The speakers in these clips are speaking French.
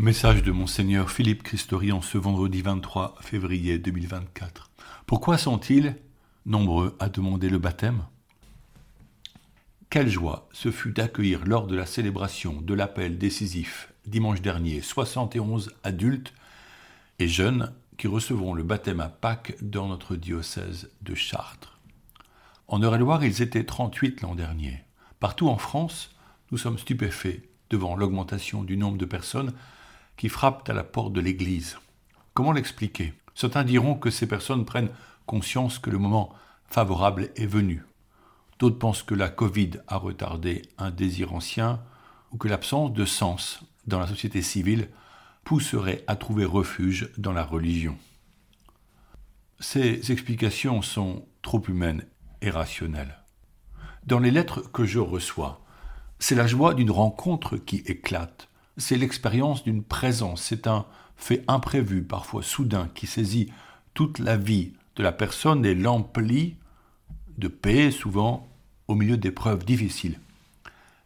Message de Monseigneur Philippe Christori en ce vendredi 23 février 2024. Pourquoi sont-ils nombreux à demander le baptême? Quelle joie ce fut d'accueillir lors de la célébration de l'appel décisif dimanche dernier 71 adultes et jeunes qui recevront le baptême à Pâques dans notre diocèse de Chartres. En Eure-et-Loire, ils étaient 38 l'an dernier. Partout en France, nous sommes stupéfaits devant l'augmentation du nombre de personnes qui frappent à la porte de l'Église. Comment l'expliquer? Certains diront que ces personnes prennent conscience que le moment favorable est venu. D'autres pensent que la Covid a retardé un désir ancien ou que l'absence de sens dans la société civile pousserait à trouver refuge dans la religion. Ces explications sont trop humaines et rationnelles. Dans les lettres que je reçois, c'est la joie d'une rencontre qui éclate, c'est l'expérience d'une présence, c'est un fait imprévu, parfois soudain, qui saisit toute la vie de la personne et l'emplit de paix, souvent au milieu d'épreuves difficiles.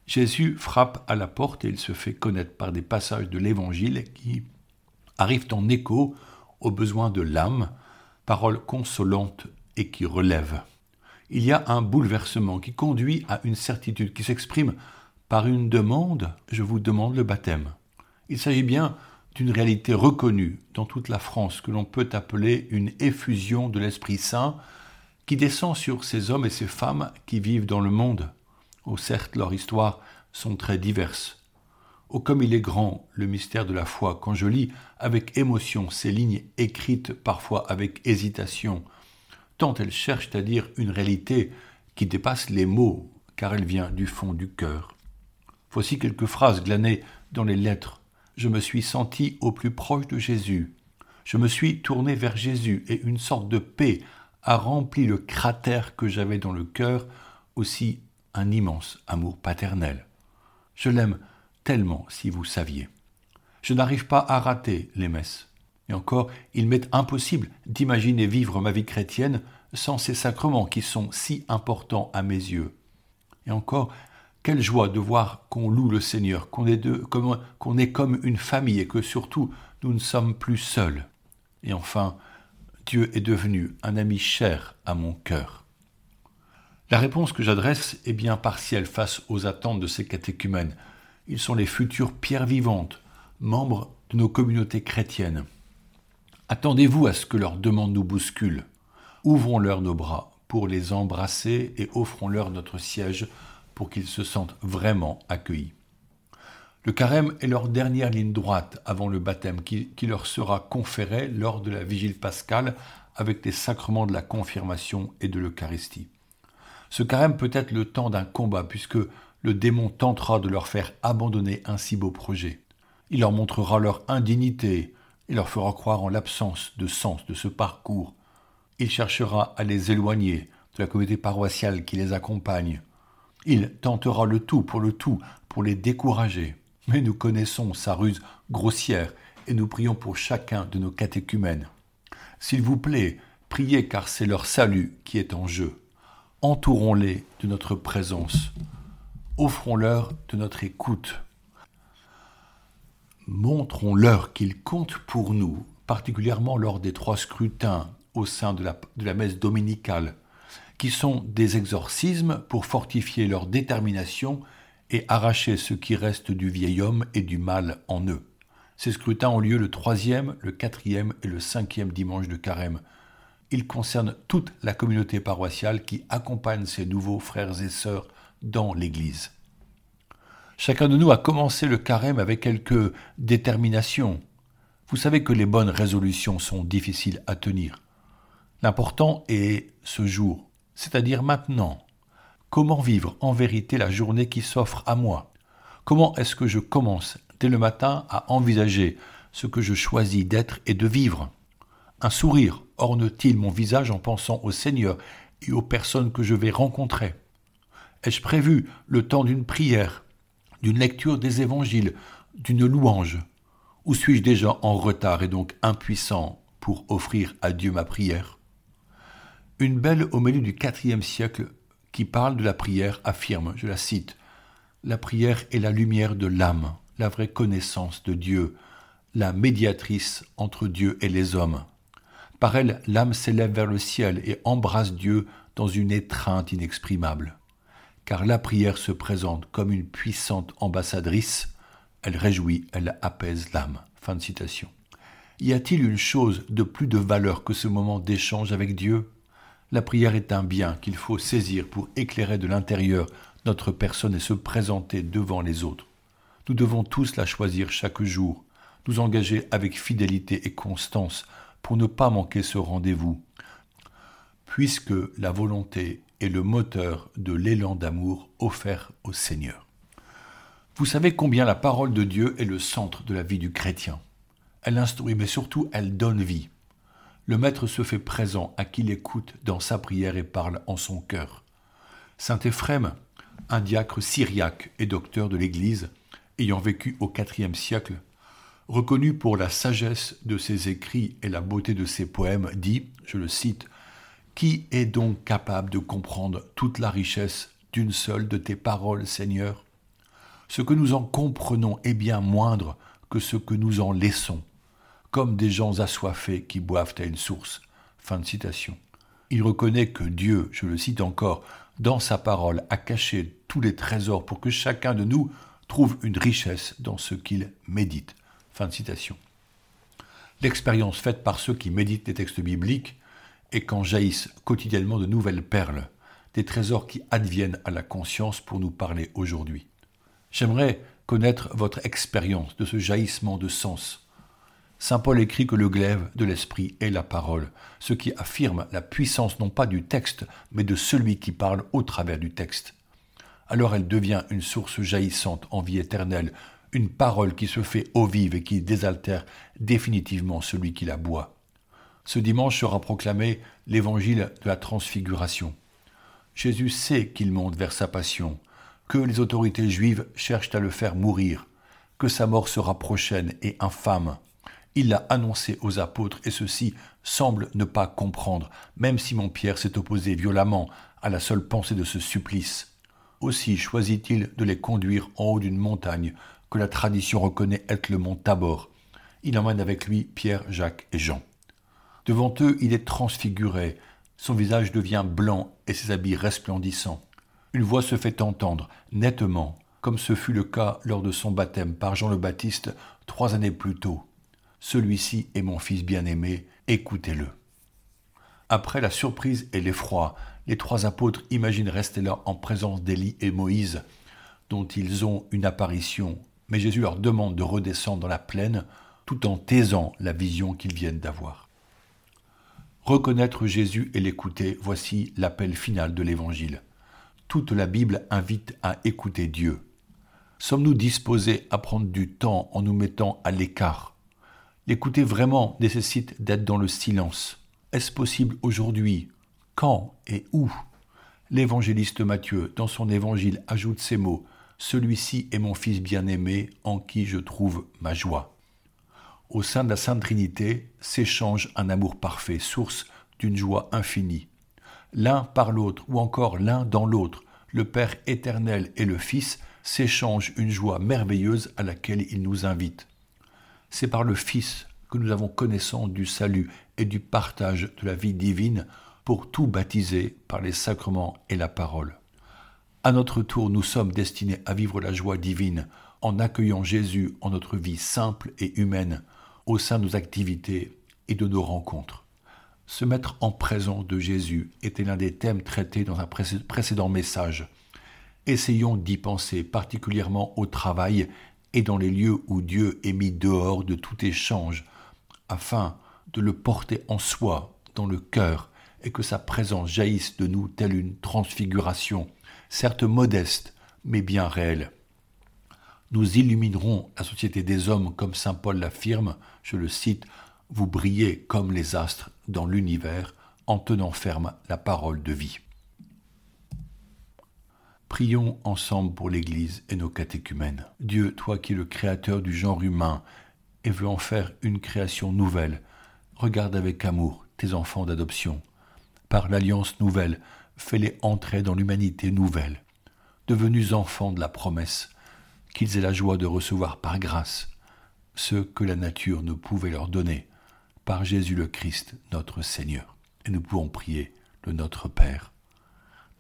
Jésus frappe à la porte et il se fait connaître par des passages de l'Évangile qui arrivent en écho aux besoins de l'âme, paroles consolantes et qui relèvent. Il y a un bouleversement qui conduit à une certitude qui s'exprime par une demande, je vous demande le baptême. Il s'agit bien d'une réalité reconnue dans toute la France que l'on peut appeler une effusion de l'Esprit Saint qui descend sur ces hommes et ces femmes qui vivent dans le monde. Oh certes, leurs histoires sont très diverses. Oh comme il est grand le mystère de la foi quand je lis avec émotion ces lignes écrites parfois avec hésitation, tant elles cherchent à dire une réalité qui dépasse les mots, car elle vient du fond du cœur. Voici quelques phrases glanées dans les lettres. Je me suis senti au plus proche de Jésus. Je me suis tourné vers Jésus et une sorte de paix a rempli le cratère que j'avais dans le cœur, aussi un immense amour paternel. Je l'aime tellement, si vous saviez. Je n'arrive pas à rater les messes. Et encore, il m'est impossible d'imaginer vivre ma vie chrétienne sans ces sacrements qui sont si importants à mes yeux. Et encore, quelle joie de voir qu'on loue le Seigneur, qu'on est, est comme une famille et que surtout nous ne sommes plus seuls. Et enfin, Dieu est devenu un ami cher à mon cœur. La réponse que j'adresse est bien partielle face aux attentes de ces catéchumènes. Ils sont les futures pierres vivantes, membres de nos communautés chrétiennes. Attendez-vous à ce que leur demande nous bouscule. Ouvrons-leur nos bras pour les embrasser et offrons-leur notre siège pour qu'ils se sentent vraiment accueillis. Le carême est leur dernière ligne droite avant le baptême qui, leur sera conféré lors de la vigile pascale avec les sacrements de la confirmation et de l'Eucharistie. Ce carême peut être le temps d'un combat puisque le démon tentera de leur faire abandonner un si beau projet. Il leur montrera leur indignité et leur fera croire en l'absence de sens de ce parcours. Il cherchera à les éloigner de la communauté paroissiale qui les accompagne, il tentera le tout pour le tout, pour les décourager. Mais nous connaissons sa ruse grossière et nous prions pour chacun de nos catéchumènes. S'il vous plaît, priez car c'est leur salut qui est en jeu. Entourons-les de notre présence. Offrons-leur de notre écoute. Montrons-leur qu'ils comptent pour nous, particulièrement lors des trois scrutins au sein de la, de la messe dominicale qui sont des exorcismes pour fortifier leur détermination et arracher ce qui reste du vieil homme et du mal en eux. Ces scrutins ont lieu le troisième, le quatrième et le cinquième dimanche de carême. Ils concernent toute la communauté paroissiale qui accompagne ces nouveaux frères et sœurs dans l'Église. Chacun de nous a commencé le carême avec quelque détermination. Vous savez que les bonnes résolutions sont difficiles à tenir. L'important est ce jour, c'est-à-dire maintenant. Comment vivre en vérité la journée qui s'offre à moi? Comment est-ce que je commence dès le matin à envisager ce que je choisis d'être et de vivre? Un sourire orne-t-il mon visage en pensant au Seigneur et aux personnes que je vais rencontrer? Ai-je prévu le temps d'une prière, d'une lecture des évangiles, d'une louange? Ou suis-je déjà en retard et donc impuissant pour offrir à Dieu ma prière? Une belle homélie du IVe siècle qui parle de la prière affirme, je la cite, La prière est la lumière de l'âme, la vraie connaissance de Dieu, la médiatrice entre Dieu et les hommes. Par elle, l'âme s'élève vers le ciel et embrasse Dieu dans une étreinte inexprimable. Car la prière se présente comme une puissante ambassadrice, elle réjouit, elle apaise l'âme. Y a-t-il une chose de plus de valeur que ce moment d'échange avec Dieu? La prière est un bien qu'il faut saisir pour éclairer de l'intérieur notre personne et se présenter devant les autres. Nous devons tous la choisir chaque jour, nous engager avec fidélité et constance pour ne pas manquer ce rendez-vous, puisque la volonté est le moteur de l'élan d'amour offert au Seigneur. Vous savez combien la parole de Dieu est le centre de la vie du chrétien. Elle instruit, mais surtout elle donne vie. Le Maître se fait présent à qui l'écoute dans sa prière et parle en son cœur. Saint Éphrem, un diacre syriaque et docteur de l'Église, ayant vécu au IVe siècle, reconnu pour la sagesse de ses écrits et la beauté de ses poèmes, dit, je le cite, Qui est donc capable de comprendre toute la richesse d'une seule de tes paroles, Seigneur? Ce que nous en comprenons est bien moindre que ce que nous en laissons, comme des gens assoiffés qui boivent à une source. Fin de citation. Il reconnaît que Dieu, je le cite encore, dans sa parole, a caché tous les trésors pour que chacun de nous trouve une richesse dans ce qu'il médite. Fin de citation. L'expérience faite par ceux qui méditent les textes bibliques est qu'en jaillissent quotidiennement de nouvelles perles, des trésors qui adviennent à la conscience pour nous parler aujourd'hui. J'aimerais connaître votre expérience de ce jaillissement de sens. Saint Paul écrit que le glaive de l'esprit est la parole, ce qui affirme la puissance non pas du texte, mais de celui qui parle au travers du texte alors elle devient une source jaillissante en vie éternelle, une parole qui se fait eau vive et qui désaltère définitivement celui qui la boit. Ce dimanche sera proclamé l'évangile de la transfiguration. Jésus sait qu'il monte vers sa passion, que les autorités juives cherchent à le faire mourir, que sa mort sera prochaine et infâme. Il l'a annoncé aux apôtres et ceux-ci semblent ne pas comprendre, même Simon-Pierre s'est opposé violemment à la seule pensée de ce supplice. Aussi choisit-il de les conduire en haut d'une montagne que la tradition reconnaît être le mont Tabor. Il emmène avec lui Pierre, Jacques et Jean. Devant eux, il est transfiguré, son visage devient blanc et ses habits resplendissants. Une voix se fait entendre, nettement, comme ce fut le cas lors de son baptême par Jean le Baptiste trois années plus tôt. Celui-ci est mon fils bien-aimé, écoutez-le. Après la surprise et l'effroi, les trois apôtres imaginent rester là en présence d'Élie et Moïse, dont ils ont une apparition, mais Jésus leur demande de redescendre dans la plaine tout en taisant la vision qu'ils viennent d'avoir. Reconnaître Jésus et l'écouter, voici l'appel final de l'Évangile. Toute la Bible invite à écouter Dieu. Sommes-nous disposés à prendre du temps en nous mettant à l'écart L'écouter vraiment nécessite d'être dans le silence. Est-ce possible aujourd'hui? Quand et où? L'évangéliste Matthieu, dans son évangile, ajoute ces mots Celui-ci est mon Fils bien-aimé, en qui je trouve ma joie. Au sein de la Sainte Trinité s'échange un amour parfait, source d'une joie infinie. L'un par l'autre, ou encore l'un dans l'autre, le Père éternel et le Fils s'échangent une joie merveilleuse à laquelle il nous invite. C'est par le Fils que nous avons connaissance du salut et du partage de la vie divine pour tout baptiser par les sacrements et la parole. À notre tour, nous sommes destinés à vivre la joie divine en accueillant Jésus en notre vie simple et humaine, au sein de nos activités et de nos rencontres. Se mettre en présence de Jésus était l'un des thèmes traités dans un précédent message. Essayons d'y penser particulièrement au travail et dans les lieux où Dieu est mis dehors de tout échange, afin de le porter en soi, dans le cœur, et que sa présence jaillisse de nous telle une transfiguration, certes modeste, mais bien réelle. Nous illuminerons la société des hommes comme Saint Paul l'affirme, je le cite, vous brillez comme les astres dans l'univers en tenant ferme la parole de vie. Prions ensemble pour l'Église et nos catéchumènes. Dieu, toi qui es le créateur du genre humain et veux en faire une création nouvelle, regarde avec amour tes enfants d'adoption par l'alliance nouvelle, fais-les entrer dans l'humanité nouvelle, devenus enfants de la promesse, qu'ils aient la joie de recevoir par grâce ce que la nature ne pouvait leur donner, par Jésus le Christ, notre Seigneur. Et nous pouvons prier le Notre Père.